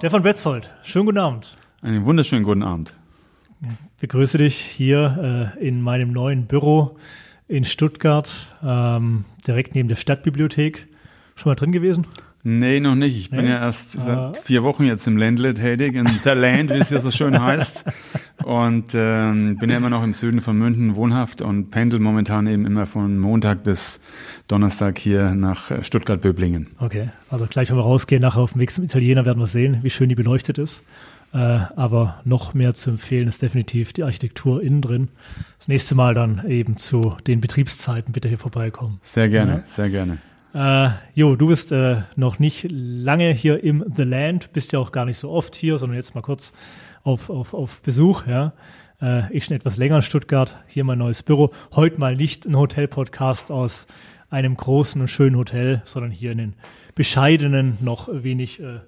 Stefan Betzold, schönen guten Abend. Einen wunderschönen guten Abend. Ich begrüße dich hier äh, in meinem neuen Büro in Stuttgart, ähm, direkt neben der Stadtbibliothek. Schon mal drin gewesen? Nee, noch nicht. Ich nee? bin ja erst seit ah. vier Wochen jetzt im Ländle tätig, in The Land, wie es hier so schön heißt. Und ähm, bin ja immer noch im Süden von München wohnhaft und pendel momentan eben immer von Montag bis Donnerstag hier nach äh, Stuttgart-Böblingen. Okay, also gleich, wenn wir rausgehen, nachher auf dem Weg zum Italiener werden wir sehen, wie schön die beleuchtet ist. Äh, aber noch mehr zu empfehlen ist definitiv die Architektur innen drin. Das nächste Mal dann eben zu den Betriebszeiten bitte hier vorbeikommen. Sehr gerne, ja. sehr gerne. Äh, jo, du bist äh, noch nicht lange hier im The Land, bist ja auch gar nicht so oft hier, sondern jetzt mal kurz auf, auf, auf Besuch, ja. Äh, ich schon etwas länger in Stuttgart, hier mein neues Büro. Heute mal nicht ein Hotel-Podcast aus einem großen und schönen Hotel, sondern hier in den bescheidenen, noch wenig äh,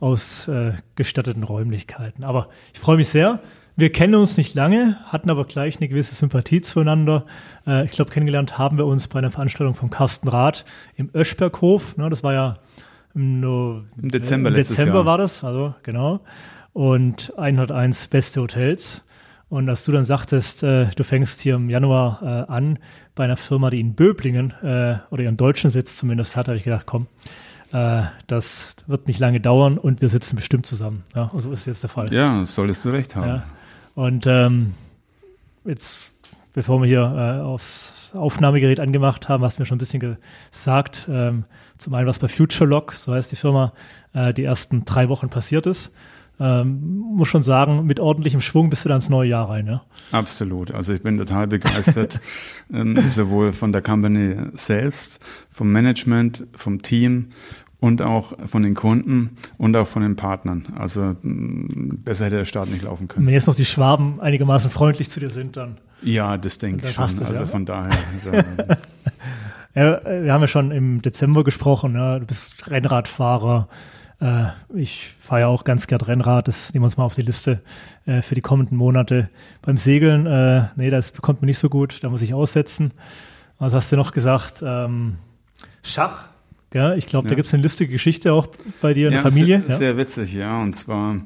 ausgestatteten Räumlichkeiten. Aber ich freue mich sehr. Wir kennen uns nicht lange, hatten aber gleich eine gewisse Sympathie zueinander. Äh, ich glaube, kennengelernt haben wir uns bei einer Veranstaltung vom Carsten Rath im Öschberghof. Ne, das war ja im, no Im Dezember, im Dezember Jahr. war das, also genau. Und 101 beste Hotels. Und als du dann sagtest, äh, du fängst hier im Januar äh, an bei einer Firma, die in Böblingen äh, oder ihren deutschen Sitz zumindest hat, habe ich gedacht, komm, äh, das wird nicht lange dauern und wir sitzen bestimmt zusammen. Ja, so ist jetzt der Fall. Ja, solltest du recht haben. Ja. Und ähm, jetzt, bevor wir hier äh, aufs Aufnahmegerät angemacht haben, hast du mir schon ein bisschen gesagt, ähm, zum einen, was bei FutureLock, so heißt die Firma, äh, die ersten drei Wochen passiert ist. Ähm, muss schon sagen, mit ordentlichem Schwung bist du dann ins neue Jahr rein, ja? Absolut. Also ich bin total begeistert, ähm, sowohl von der Company selbst, vom Management, vom Team und auch von den Kunden und auch von den Partnern. Also mm, besser hätte der Start nicht laufen können. Wenn jetzt noch die Schwaben einigermaßen freundlich zu dir sind, dann. Ja, das denke ich schon. Also ja. von daher. ja, wir haben ja schon im Dezember gesprochen. Ja. Du bist Rennradfahrer. Äh, ich fahre ja auch ganz gern Rennrad. Das nehmen wir uns mal auf die Liste äh, für die kommenden Monate. Beim Segeln, äh, nee, das bekommt man nicht so gut. Da muss ich aussetzen. Was hast du noch gesagt? Ähm, Schach ja, ich glaube, ja. da gibt es eine lustige Geschichte auch bei dir in ja, der Familie. Sehr, ja. sehr witzig, ja. Und zwar,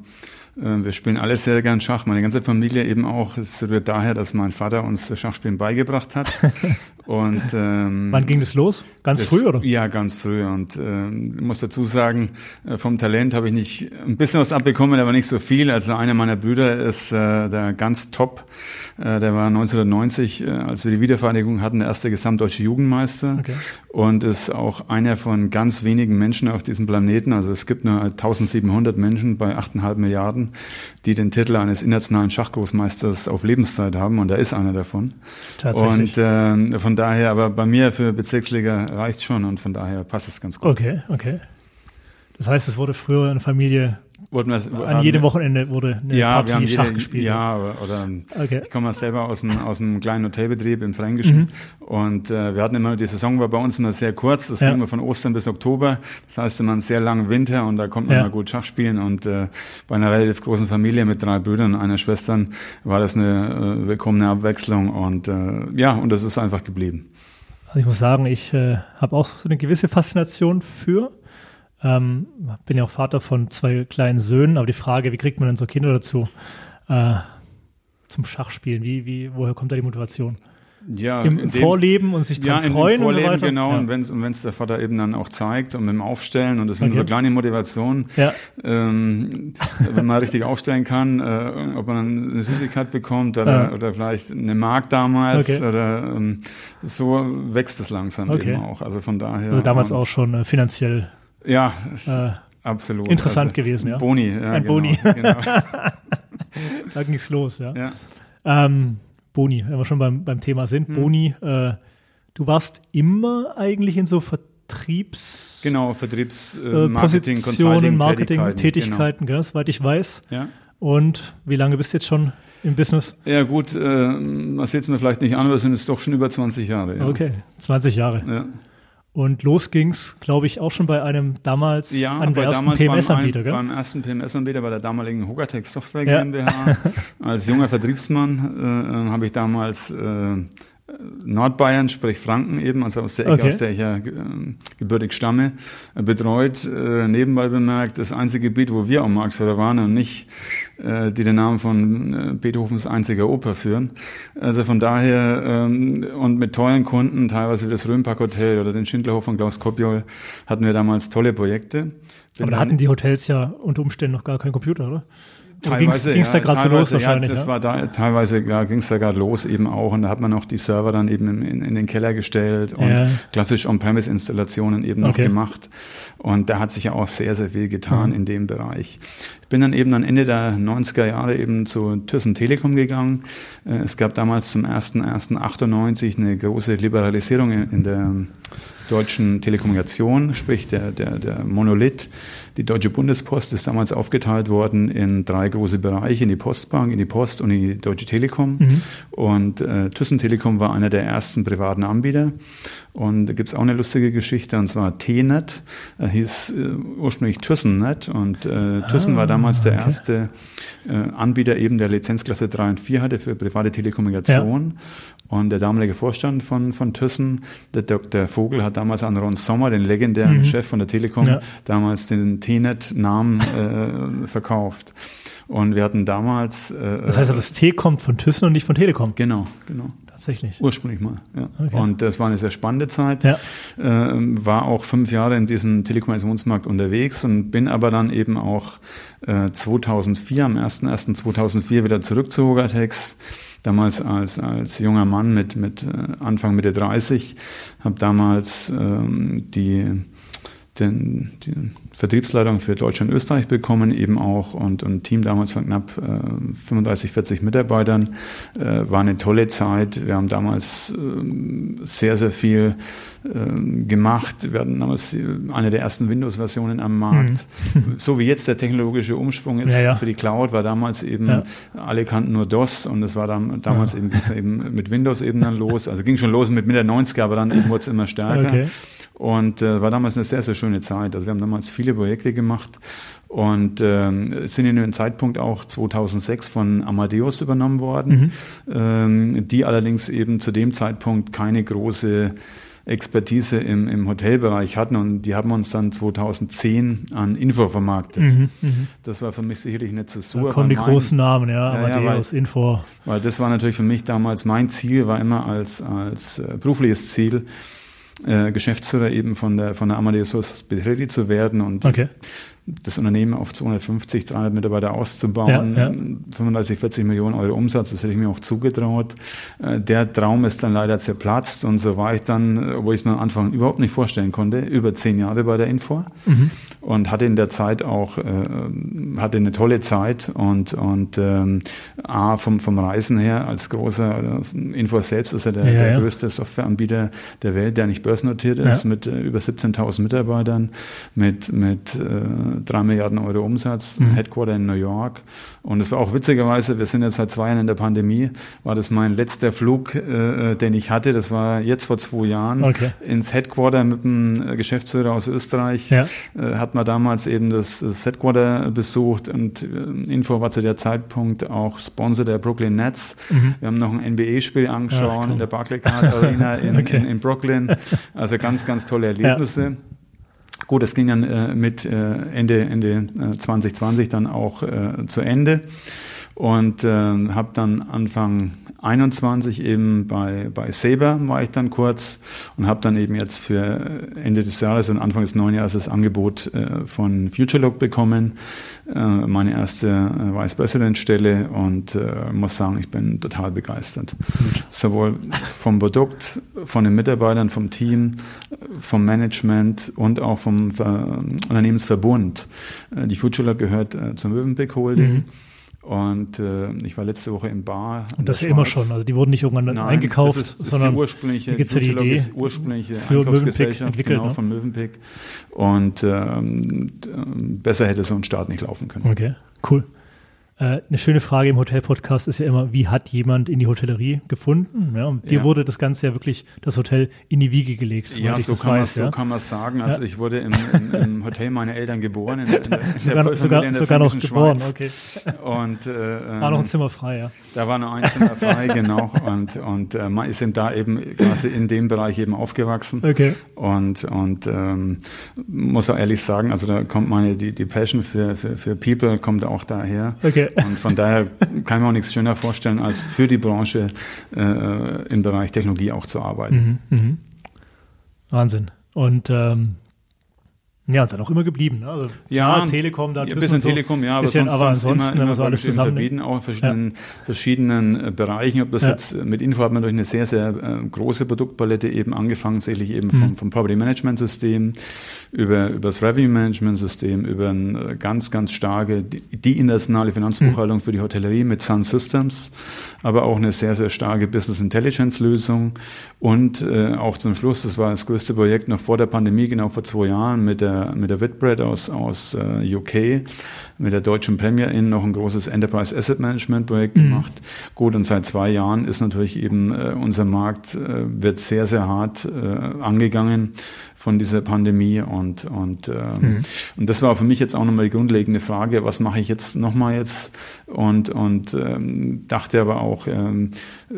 äh, wir spielen alle sehr gern Schach. Meine ganze Familie eben auch. Es rührt daher, dass mein Vater uns Schachspielen beigebracht hat. Und ähm, wann ging das los? Ganz das, früh oder? Ja, ganz früh. Und ähm, muss dazu sagen, äh, vom Talent habe ich nicht ein bisschen was abbekommen, aber nicht so viel. Also einer meiner Brüder ist äh, der ganz top äh, der war 1990, äh, als wir die Wiedervereinigung hatten, der erste gesamtdeutsche Jugendmeister okay. und ist auch einer von ganz wenigen Menschen auf diesem Planeten. Also es gibt nur 1700 Menschen bei 8,5 Milliarden, die den Titel eines internationalen Schachgroßmeisters auf Lebenszeit haben und er ist einer davon. Tatsächlich. Und äh, von daher, aber bei mir für Bezirksliga reicht schon und von daher passt es ganz gut. Okay, okay. Das heißt, es wurde früher in der Familie An jedem Wochenende wurde eine ja, Partie wir haben Schach jede, gespielt. Ja, oder okay. ich komme selber aus einem, aus einem kleinen Hotelbetrieb im Fränkischen mhm. und äh, wir hatten immer, die Saison war bei uns immer sehr kurz, das ja. ging immer von Ostern bis Oktober, das heißt immer einen sehr langen Winter und da konnte man ja. mal gut Schach spielen und äh, bei einer relativ großen Familie mit drei Brüdern und einer Schwestern war das eine äh, willkommene Abwechslung und äh, ja, und das ist einfach geblieben. Also ich muss sagen, ich äh, habe auch so eine gewisse Faszination für ähm, bin ja auch Vater von zwei kleinen Söhnen, aber die Frage, wie kriegt man denn so Kinder dazu äh, zum Schachspielen? Wie, wie, woher kommt da die Motivation? Ja, Im, im Vorleben und sich dran ja, freuen Vorleben, und so weiter. genau. Ja. Und wenn es und wenn's der Vater eben dann auch zeigt und mit dem Aufstellen und das sind okay. so kleine Motivationen, ja. ähm, wenn man richtig aufstellen kann, äh, ob man eine Süßigkeit bekommt oder, ja. oder vielleicht eine Mark damals okay. oder ähm, so wächst es langsam okay. eben auch. Also von daher. Also damals auch schon äh, finanziell ja, äh, absolut. Interessant also, gewesen, ja. Boni, ja. Ein genau, Boni. Genau. da ging's los, ja. ja. Ähm, Boni, wenn wir schon beim, beim Thema sind. Hm. Boni, äh, du warst immer eigentlich in so Vertriebs... Genau, Vertriebs, äh, Marketing, Consulting, Marketing, Tätigkeiten, Tätigkeiten genau. soweit ich weiß. Ja. Und wie lange bist du jetzt schon im Business? Ja gut, äh, man sieht es mir vielleicht nicht an, aber es sind jetzt doch schon über 20 Jahre. Ja. Okay, 20 Jahre. Ja. Und los ging's, glaube ich, auch schon bei einem damals ja, an der ersten PMS-Anbieter, gell? Beim ersten PMS-Anbieter bei der damaligen Hogatex Software ja. GmbH. Als junger Vertriebsmann äh, habe ich damals äh, Nordbayern, sprich Franken eben, also aus der Ecke, okay. aus der ich ja äh, gebürtig stamme, betreut. Äh, nebenbei bemerkt, das einzige Gebiet, wo wir am Marktführer waren und nicht äh, die den Namen von äh, Beethovens einziger Oper führen. Also von daher ähm, und mit tollen Kunden, teilweise wie das Röhnpark Hotel oder den Schindlerhof von Klaus Kopjol, hatten wir damals tolle Projekte. Aber da hatten die Hotels ja unter Umständen noch gar keinen Computer, oder? Teilweise ging's, ging's ja, da gerade so los wahrscheinlich. Ja, das ja? war da, teilweise ja, ging es da gerade los eben auch und da hat man auch die Server dann eben in, in, in den Keller gestellt und ja. klassisch On-Premise-Installationen eben okay. noch gemacht. Und da hat sich ja auch sehr, sehr viel getan mhm. in dem Bereich. Ich bin dann eben am Ende der 90er Jahre eben zu Thyssen Telekom gegangen. Äh, es gab damals zum 1.1.98 eine große Liberalisierung in der deutschen Telekommunikation, sprich der, der, der Monolith. Die Deutsche Bundespost ist damals aufgeteilt worden in drei große Bereiche, in die Postbank, in die Post und in die Deutsche Telekom. Mhm. Und äh, Thyssen Telekom war einer der ersten privaten Anbieter. Und da gibt's auch eine lustige Geschichte, und zwar T-Net, er hieß äh, ursprünglich ThyssenNet. Und äh, Thyssen ah, war damals der okay. erste äh, Anbieter eben der Lizenzklasse 3 und 4 hatte für private Telekommunikation. Ja. Und der damalige Vorstand von, von Thyssen, der Dr. Vogel, hat damals an Ron Sommer, den legendären mhm. Chef von der Telekom, ja. damals den T-Net-Namen äh, verkauft. Und wir hatten damals. Äh, das heißt, das T kommt von Thyssen und nicht von Telekom. Genau, genau. Tatsächlich. Ursprünglich mal, ja. Okay. Und das war eine sehr spannende Zeit. Ja. Äh, war auch fünf Jahre in diesem Telekommunikationsmarkt unterwegs und bin aber dann eben auch äh, 2004, am 01.01.2004 wieder zurück zu Hogatex damals als, als junger Mann mit, mit äh, Anfang Mitte 30, habe damals ähm, die, den, die Vertriebsleitung für Deutschland und Österreich bekommen, eben auch und ein Team damals von knapp äh, 35, 40 Mitarbeitern. Äh, war eine tolle Zeit. Wir haben damals äh, sehr, sehr viel äh, gemacht. Wir hatten damals eine der ersten Windows-Versionen am Markt. Mhm. So wie jetzt der technologische Umsprung ist ja, ja. für die Cloud, war damals eben, ja. alle kannten nur DOS und es war dann, damals eben, ging es eben mit Windows eben dann los. Also ging schon los mit Mitte 90er, aber dann wurde es immer stärker. Okay. Und äh, war damals eine sehr, sehr schöne Zeit. Also wir haben damals viele Projekte gemacht und äh, sind in einem Zeitpunkt auch 2006 von Amadeus übernommen worden, mhm. ähm, die allerdings eben zu dem Zeitpunkt keine große Expertise im, im Hotelbereich hatten und die haben uns dann 2010 an Info vermarktet. Mhm, mh. Das war für mich sicherlich nicht so super. Da kommen die mein, großen Namen, ja, ja, ja weil, Info. Weil das war natürlich für mich damals mein Ziel, war immer als, als äh, berufliches Ziel, äh, Geschäftsführer eben von der, von der Amadeus Hospitality zu werden und okay das Unternehmen auf 250, 300 Mitarbeiter auszubauen, ja, ja. 35, 40 Millionen Euro Umsatz, das hätte ich mir auch zugetraut. Äh, der Traum ist dann leider zerplatzt und so war ich dann, obwohl ich es mir am Anfang überhaupt nicht vorstellen konnte, über zehn Jahre bei der Info mhm. Und hatte in der Zeit auch, äh, hatte eine tolle Zeit und, und ähm, A, vom, vom Reisen her als großer, Info selbst ist ja der, ja, der größte Softwareanbieter der Welt, der nicht börsennotiert ist, mit äh, über 17.000 Mitarbeitern, mit, mit äh, drei Milliarden Euro Umsatz, mhm. Headquarter in New York. Und es war auch witzigerweise, wir sind jetzt seit zwei Jahren in der Pandemie, war das mein letzter Flug, äh, den ich hatte. Das war jetzt vor zwei Jahren okay. ins Headquarter mit einem Geschäftsführer aus Österreich. Ja. Äh, hat man damals eben das, das Headquarter besucht und äh, Info war zu der Zeitpunkt auch Sponsor der Brooklyn Nets. Mhm. Wir haben noch ein NBA-Spiel angeschaut Ach, cool. in der Barclaycard Arena in, okay. in, in, Brooklyn. Also ganz, ganz tolle Erlebnisse. Ja. Gut, das ging dann äh, mit äh, Ende, Ende äh, 2020 dann auch äh, zu Ende und äh, habe dann Anfang 21 eben bei, bei Saber war ich dann kurz und habe dann eben jetzt für Ende des Jahres und Anfang des neuen Jahres das Angebot äh, von FutureLook bekommen, äh, meine erste äh, Vice President Stelle und äh, muss sagen, ich bin total begeistert. Sowohl vom Produkt, von den Mitarbeitern, vom Team, vom Management und auch vom Ver Unternehmensverbund. Äh, die FutureLook gehört äh, zum Mövenpick Holding. Mhm und äh, ich war letzte Woche im Bar. Und das ja immer schon. Also die wurden nicht irgendwann Nein, eingekauft, das ist, das sondern ist die ursprüngliche, gibt's ja die Idee ist ursprüngliche für Einkaufsgesellschaft genau, ne? von Mövenpick. Und ähm, besser hätte so ein Start nicht laufen können. Okay, cool. Äh, eine schöne Frage im Hotel-Podcast ist ja immer, wie hat jemand in die Hotellerie gefunden? Ja, und dir ja. wurde das Ganze ja wirklich, das Hotel in die Wiege gelegt. Ja, so kann, weiß, ja? so kann man es sagen. Also ich wurde im, im, im, Hotel meiner Eltern geboren, in der, in der, in sogar, sogar, in der sogar noch geboren, okay. Und, äh, war noch ein Zimmer frei, ja. Da war noch ein Zimmer frei, genau. Und, und äh, man ist eben da eben quasi in dem Bereich eben aufgewachsen. Okay. Und, und ähm, muss auch ehrlich sagen, also da kommt meine, die, die Passion für, für, für People kommt auch daher. Okay. Und von daher kann ich mir auch nichts schöner vorstellen, als für die Branche äh, im Bereich Technologie auch zu arbeiten. Mhm, mh. Wahnsinn. Und ähm, ja, dann auch immer geblieben. Ne? Also, ja, klar, Telekom, da ein bisschen so, Telekom, ja, aber bisschen, sonst, aber ansonsten, immer, immer so alles zusammen. Verbieten, auch in verschiedenen, ja. verschiedenen äh, Bereichen. Ob das ja. jetzt äh, mit Info hat man durch eine sehr, sehr äh, große Produktpalette eben angefangen, sicherlich eben vom, mhm. vom Property Management System über, über das Revenue Management System, über eine äh, ganz, ganz starke, die, die internationale Finanzbuchhaltung mhm. für die Hotellerie mit Sun Systems, aber auch eine sehr, sehr starke Business Intelligence Lösung und äh, auch zum Schluss, das war das größte Projekt noch vor der Pandemie, genau vor zwei Jahren mit der der, mit der Whitbread aus, aus äh, UK, mit der deutschen Premier Inn noch ein großes Enterprise Asset Management Projekt mhm. gemacht. Gut, und seit zwei Jahren ist natürlich eben äh, unser Markt, äh, wird sehr, sehr hart äh, angegangen von dieser Pandemie und und ähm, mhm. und das war für mich jetzt auch nochmal die grundlegende Frage, was mache ich jetzt nochmal jetzt und und ähm, dachte aber auch, ähm,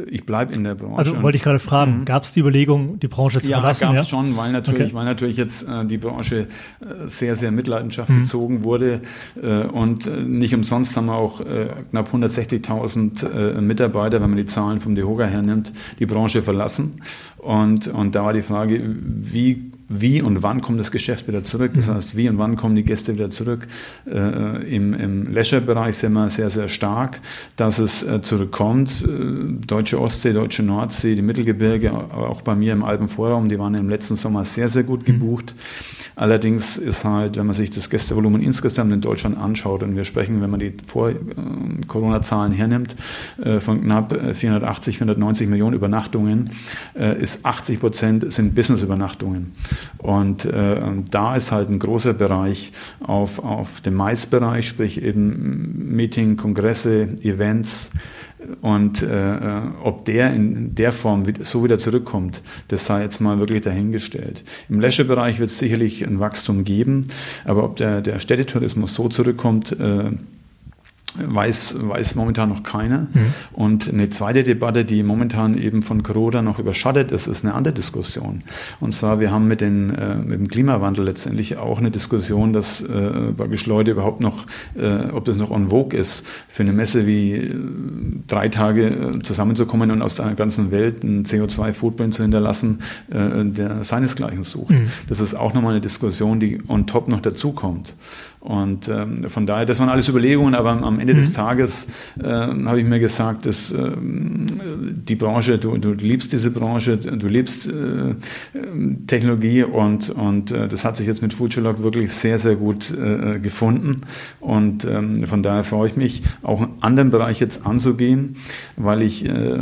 ich bleibe in der Branche. Also wollte ich gerade fragen, mhm. gab es die Überlegung, die Branche zu ja, verlassen? Gab's ja, gab es schon, weil natürlich, okay. weil natürlich jetzt äh, die Branche äh, sehr sehr Mitleidenschaft mhm. gezogen wurde äh, und äh, nicht umsonst haben wir auch äh, knapp 160.000 äh, Mitarbeiter, wenn man die Zahlen vom DEHOGA hernimmt, die Branche verlassen und und da war die Frage, wie wie und wann kommt das Geschäft wieder zurück. Das mhm. heißt, wie und wann kommen die Gäste wieder zurück. Äh, Im im Leisure-Bereich sind wir sehr, sehr stark, dass es äh, zurückkommt. Äh, deutsche Ostsee, deutsche Nordsee, die Mittelgebirge, auch bei mir im Alpenvorraum, die waren im letzten Sommer sehr, sehr gut mhm. gebucht. Mhm. Allerdings ist halt, wenn man sich das Gästevolumen insgesamt in Deutschland anschaut, und wir sprechen, wenn man die Vor-Corona-Zahlen äh, hernimmt, äh, von knapp 480, äh, 490 Millionen Übernachtungen, ist 80 Prozent sind Business-Übernachtungen. Und da ist halt ein großer Bereich auf, auf dem Mais-Bereich, sprich eben Meeting, Kongresse, Events, und äh, ob der in der Form so wieder zurückkommt, das sei jetzt mal wirklich dahingestellt. Im Leisure-Bereich wird es sicherlich ein Wachstum geben, aber ob der, der Städtetourismus so zurückkommt, äh, weiß, weiß momentan noch keiner. Mhm. Und eine zweite Debatte, die momentan eben von Corona noch überschattet ist, ist eine andere Diskussion. Und zwar, wir haben mit, den, äh, mit dem Klimawandel letztendlich auch eine Diskussion, dass äh, praktisch Leute überhaupt noch, äh, ob das noch en vogue ist, für eine Messe wie äh, drei Tage äh, zusammenzukommen und aus der ganzen Welt einen CO2-Footprint zu hinterlassen, äh, der seinesgleichen sucht. Mhm. Das ist auch nochmal eine Diskussion, die on top noch dazukommt. Und ähm, von daher, das waren alles Überlegungen, aber am Ende mhm. des Tages äh, habe ich mir gesagt, dass äh, die Branche, du, du liebst diese Branche, du liebst äh, Technologie und, und äh, das hat sich jetzt mit Futurelog wirklich sehr, sehr gut äh, gefunden. Und ähm, von daher freue ich mich, auch einen anderen Bereich jetzt anzugehen, weil ich, äh,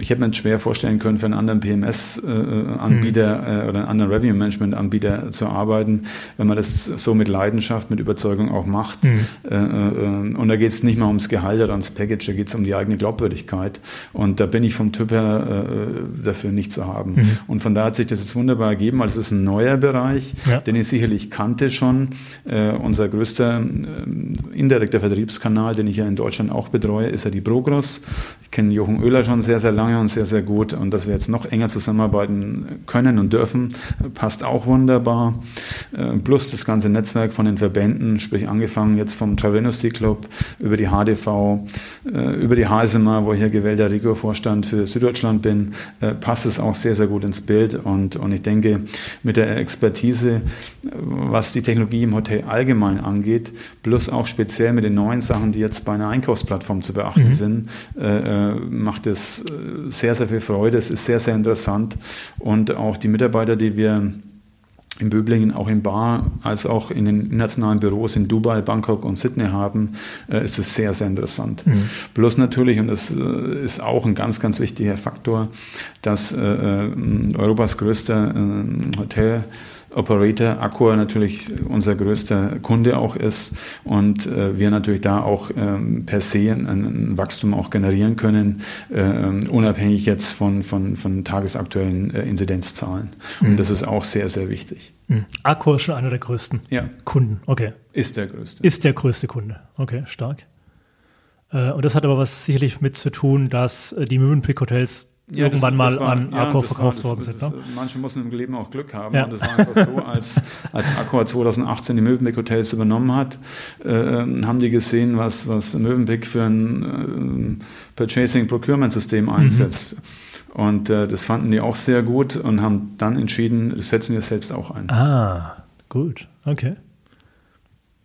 ich hätte mir schwer vorstellen können, für einen anderen PMS-Anbieter äh, mhm. äh, oder einen anderen Revenue-Management-Anbieter zu arbeiten, wenn man das so mit Leidenschaft, mit Überzeugung auch macht. Mhm. Äh, äh, und da geht es nicht mal ums Gehalt oder ums Package, da geht es um die eigene Glaubwürdigkeit. Und da bin ich vom Typ her äh, dafür nicht zu haben. Mhm. Und von da hat sich das jetzt wunderbar ergeben, weil es ist ein neuer Bereich, ja. den ich sicherlich kannte schon. Äh, unser größter äh, indirekter Vertriebskanal, den ich ja in Deutschland auch betreue, ist ja die Progros. Ich kenne Jochen Oehler schon sehr, sehr lange und sehr, sehr gut. Und dass wir jetzt noch enger zusammenarbeiten können und dürfen, passt auch wunderbar. Äh, plus das ganze Netzwerk von den Verbänden Verbänden, sprich angefangen jetzt vom Travel Industry Club über die HDV, äh, über die HSMA, wo ich ja gewählter Regio-Vorstand für Süddeutschland bin, äh, passt es auch sehr, sehr gut ins Bild. Und, und ich denke, mit der Expertise, was die Technologie im Hotel allgemein angeht, plus auch speziell mit den neuen Sachen, die jetzt bei einer Einkaufsplattform zu beachten mhm. sind, äh, macht es sehr, sehr viel Freude. Es ist sehr, sehr interessant. Und auch die Mitarbeiter, die wir in Böblingen, auch in Bar, als auch in den internationalen Büros in Dubai, Bangkok und Sydney haben, äh, ist es sehr, sehr interessant. Mhm. Plus natürlich, und das äh, ist auch ein ganz, ganz wichtiger Faktor, dass äh, Europas größter Hotel Operator Accor natürlich unser größter Kunde auch ist und äh, wir natürlich da auch ähm, per se ein, ein, Wachstum auch generieren können, äh, unabhängig jetzt von, von, von tagesaktuellen äh, Inzidenzzahlen. Mhm. Und das ist auch sehr, sehr wichtig. Mhm. Accor ist schon einer der größten ja. Kunden. Okay. Ist der größte. Ist der größte Kunde. Okay, stark. Äh, und das hat aber was sicherlich mit zu tun, dass äh, die Mövenpick Hotels ja, irgendwann das, das mal war, an ja, Accor verkauft worden sind. Ne? Manche müssen im Leben auch Glück haben. Ja. Und das war einfach so, als, als Accor 2018 die Mövenpick Hotels übernommen hat, äh, haben die gesehen, was, was Mövenpick für ein äh, Purchasing Procurement System mhm. einsetzt. Mhm. Und äh, das fanden die auch sehr gut und haben dann entschieden, das setzen wir selbst auch ein. Ah, gut, okay.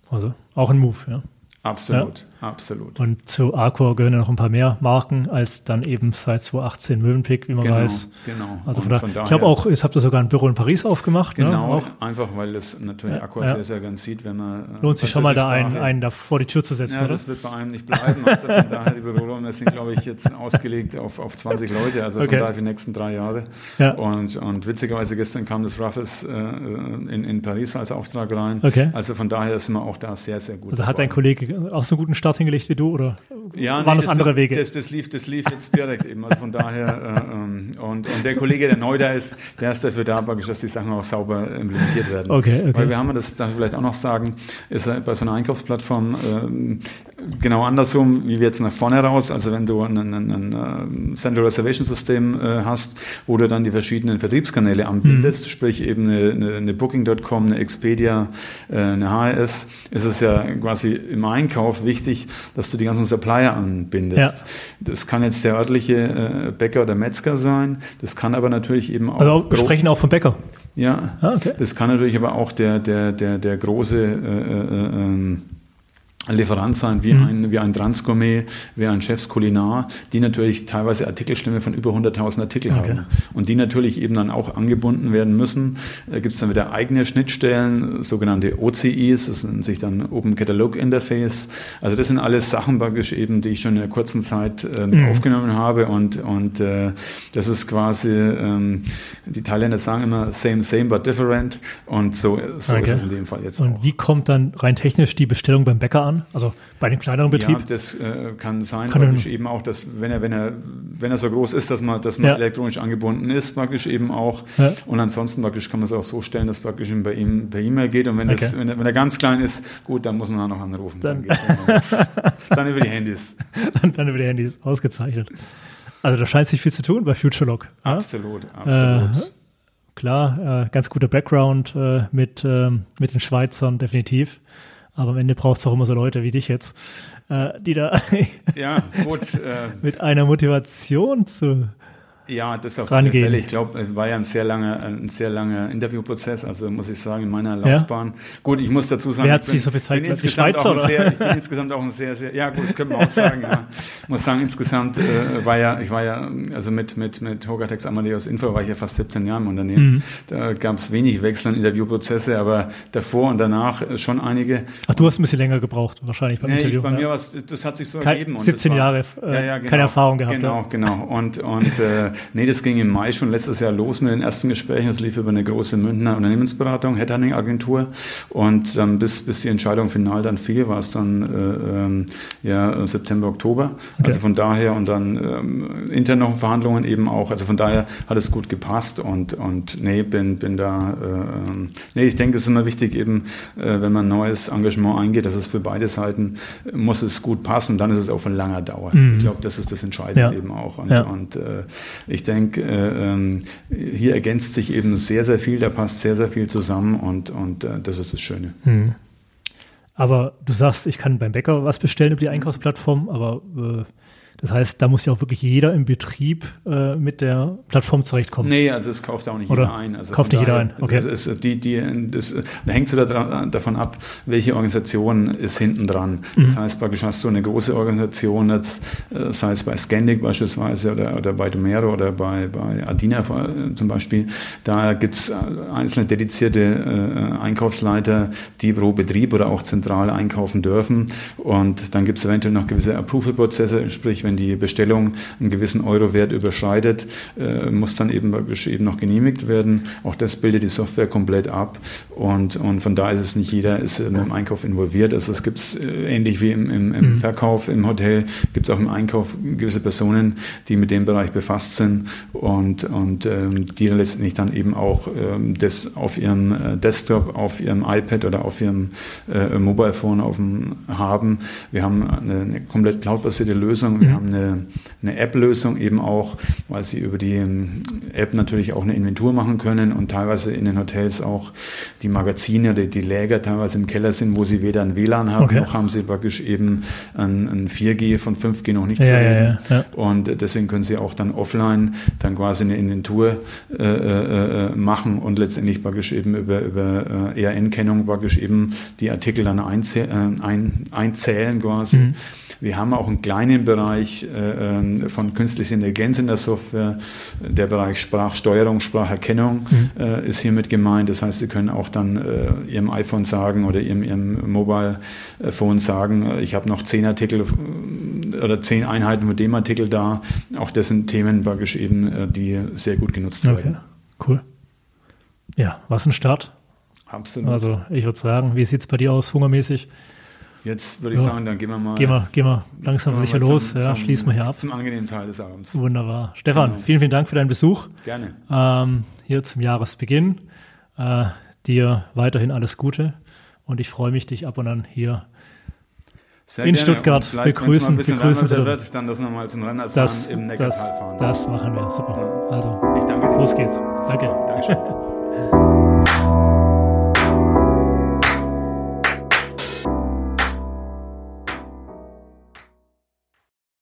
Also auch ein Move, ja. Absolut, ja. Absolut. Und zu Arcor gehören ja noch ein paar mehr Marken als dann eben seit 2018 Mövenpick, wie man genau, weiß. Genau. Also von, von daher, ich glaube auch, jetzt habt ihr sogar ein Büro in Paris aufgemacht. Ne? Genau, ne? einfach weil das natürlich Arcor ja. sehr, sehr ganz sieht, wenn man. Äh, Lohnt sich schon mal da einen, einen da vor die Tür zu setzen, ja, oder? das wird bei einem nicht bleiben. Also von daher, die Büroräume sind, glaube ich, jetzt ausgelegt auf, auf 20 Leute, also okay. von daher für die nächsten drei Jahre. Ja. Und, und witzigerweise gestern kam das Ruffles äh, in, in Paris als Auftrag rein. Okay. Also von daher sind wir auch da sehr, sehr gut. Also dabei. hat dein Kollege auch so einen guten Start hingelegt wie du oder ja, waren nee, das, andere Wege? Das, das, lief, das lief jetzt direkt eben. Also von daher, äh, ähm, und, und der Kollege, der neu da ist, der ist dafür da, dass die Sachen auch sauber implementiert werden. Okay, okay. Weil wir haben das, darf ich vielleicht auch noch sagen, ist bei so einer Einkaufsplattform äh, genau andersrum, wie wir jetzt nach vorne raus. Also wenn du ein, ein, ein, ein Central Reservation System äh, hast, wo du dann die verschiedenen Vertriebskanäle anbindest, mhm. sprich eben eine, eine, eine Booking.com, eine Expedia, äh, eine HRS, ist es ja quasi im Einkauf wichtig, dass du die ganzen Supplier anbindest. Ja. Das kann jetzt der örtliche äh, Bäcker oder Metzger sein, das kann aber natürlich eben auch. Also wir sprechen auch vom Bäcker. Ja, ah, okay. das kann natürlich aber auch der, der, der, der große äh, äh, ähm, Lieferant sein, wie, mhm. ein, wie ein Transgourmet, wie ein Chefs Kulinar, die natürlich teilweise Artikelstimme von über 100.000 Artikel okay. haben und die natürlich eben dann auch angebunden werden müssen. Da gibt es dann wieder eigene Schnittstellen, sogenannte OCIs, das nennt sich dann Open Catalog Interface. Also das sind alles Sachen praktisch eben, die ich schon in einer kurzen Zeit äh, mhm. aufgenommen habe und, und äh, das ist quasi, ähm, die Thailänder sagen immer same, same, but different und so, so okay. ist es in dem Fall jetzt und auch. Und wie kommt dann rein technisch die Bestellung beim Bäcker an? Also bei einem kleineren Betrieb? Ja, das äh, kann sein, kann praktisch eben auch, dass wenn er, wenn er, wenn er so groß ist, dass man, dass man ja. elektronisch angebunden ist, praktisch eben auch. Ja. Und ansonsten praktisch kann man es auch so stellen, dass praktisch bei ihm per E-Mail geht. Und wenn, okay. das, wenn, er, wenn er ganz klein ist, gut, dann muss man noch anrufen. Dann, dann, dann über die Handys. dann, dann über die Handys, ausgezeichnet. Also da scheint sich viel zu tun bei FutureLock. Absolut, ja? absolut. Äh, klar, äh, ganz guter Background äh, mit, äh, mit den Schweizern, definitiv. Aber am Ende braucht es auch immer so Leute wie dich jetzt, äh, die da ja, gut, äh, mit einer Motivation zu ja, das auf alle Fälle. Ich glaube, es war ja ein sehr langer, ein sehr langer Interviewprozess. Also muss ich sagen, in meiner Laufbahn. Ja. Gut, ich muss dazu sagen, Wer hat sich so viel Zeit bin die Schweizer, oder? Sehr, ich bin insgesamt auch ein sehr, sehr, ja gut, das könnte man auch sagen. ja. Ich muss sagen, insgesamt äh, war ja, ich war ja, also mit mit mit Hogatex Amadeus Info war ich ja fast 17 Jahre im Unternehmen. Mhm. Da gab es wenig wechselnde Interviewprozesse, aber davor und danach äh, schon einige. Ach, du hast ein bisschen länger gebraucht, wahrscheinlich beim nee, Interview. Ich, bei ja. mir was, das hat sich so Kein, ergeben. 17 war, Jahre, äh, ja, genau, keine Erfahrung gehabt. Genau, genau. Und und äh, nee, das ging im Mai schon letztes Jahr los mit den ersten Gesprächen. Das lief über eine große Münchner Unternehmensberatung, Headhunting-Agentur. Und dann bis, bis die Entscheidung final dann fiel, war es dann äh, ähm, ja, September, Oktober. Okay. Also von daher und dann ähm, intern noch Verhandlungen eben auch. Also von daher hat es gut gepasst und, und nee, bin, bin da, äh, ähm, nee, ich denke, es ist immer wichtig eben, äh, wenn man ein neues Engagement eingeht, dass es für beide Seiten, muss es gut passen, dann ist es auf eine lange Dauer. Mhm. Ich glaube, das ist das Entscheidende ja. eben auch. Und, ja. und äh, ich denke, äh, ähm, hier ergänzt sich eben sehr, sehr viel, da passt sehr, sehr viel zusammen und, und äh, das ist das Schöne. Mhm. Aber du sagst, ich kann beim Bäcker was bestellen über die Einkaufsplattform, aber äh, das heißt, da muss ja auch wirklich jeder im Betrieb äh, mit der Plattform zurechtkommen. Nee, also es kauft auch nicht Oder jeder ein. Also kauft nicht jeder ein, okay. Also es, die, die, das, da hängt es wieder davon ab, welche Organisation ist hinten dran. Mhm. Das heißt, praktisch hast du eine große Organisation, äh, sei es bei Scandic beispielsweise oder, oder bei Domero oder bei, bei Adina äh, zum Beispiel, da gibt es äh, einzelne dedizierte äh, Einkaufsleiter, die pro Betrieb oder auch zentral einkaufen dürfen. Und dann gibt es eventuell noch gewisse Approval-Prozesse, sprich, wenn die Bestellung einen gewissen Euro-Wert überschreitet, äh, muss dann eben, eben noch genehmigt werden. Auch das bildet die Software komplett ab und, und von da ist es nicht jeder ist im Einkauf involviert. Also es gibt äh, ähnlich wie im, im, im mhm. Verkauf im Hotel, gibt es auch im Einkauf gewisse Personen, die mit dem Bereich befasst sind und, und ähm, die letztendlich dann eben auch ähm, das auf ihrem äh, Desktop, auf ihrem iPad oder auf ihrem äh, Mobile Phone auf dem, haben. Wir haben eine, eine komplett cloudbasierte Lösung. Wir mhm. Haben eine, eine App-Lösung eben auch, weil sie über die ähm, App natürlich auch eine Inventur machen können und teilweise in den Hotels auch die Magazine oder die Läger teilweise im Keller sind, wo sie weder ein WLAN haben, okay. noch haben sie praktisch eben ein, ein 4G von 5G noch nicht ja, zu reden. Ja, ja, und deswegen können sie auch dann offline dann quasi eine Inventur äh, äh, äh machen und letztendlich praktisch eben über, über äh, ERN-Kennung praktisch eben die Artikel dann einzäh äh, ein, einzählen quasi. Mhm. Wir haben auch einen kleinen Bereich äh, ähm, von künstlicher Intelligenz in der Software. Der Bereich Sprachsteuerung, Spracherkennung mhm. äh, ist hiermit gemeint. Das heißt, Sie können auch dann äh, Ihrem iPhone sagen oder Ihrem, Ihrem Mobile Phone sagen, ich habe noch zehn Artikel oder zehn Einheiten von dem Artikel da. Auch das sind Themen praktisch eben, die sehr gut genutzt okay. werden. Cool. Ja, was ein Start. Absolut. Also ich würde sagen, wie sieht es bei dir aus, hungermäßig? Jetzt würde ich ja. sagen, dann gehen wir mal. Gehen wir, gehen wir langsam wir sicher los. Zum, ja, zum, schließen wir hier ab. Zum angenehmen Teil des Abends. Wunderbar. Stefan, genau. vielen, vielen Dank für deinen Besuch. Gerne. Ähm, hier zum Jahresbeginn. Äh, dir weiterhin alles Gute und ich freue mich, dich ab und an hier Sehr in gerne. Stuttgart begrüßen, begrüßen zu wird, dann, dass wir mal zum das, im Neckartal fahren. Das machen wir, super. Also, ich danke dir. Los geht's. Danke. Dankeschön.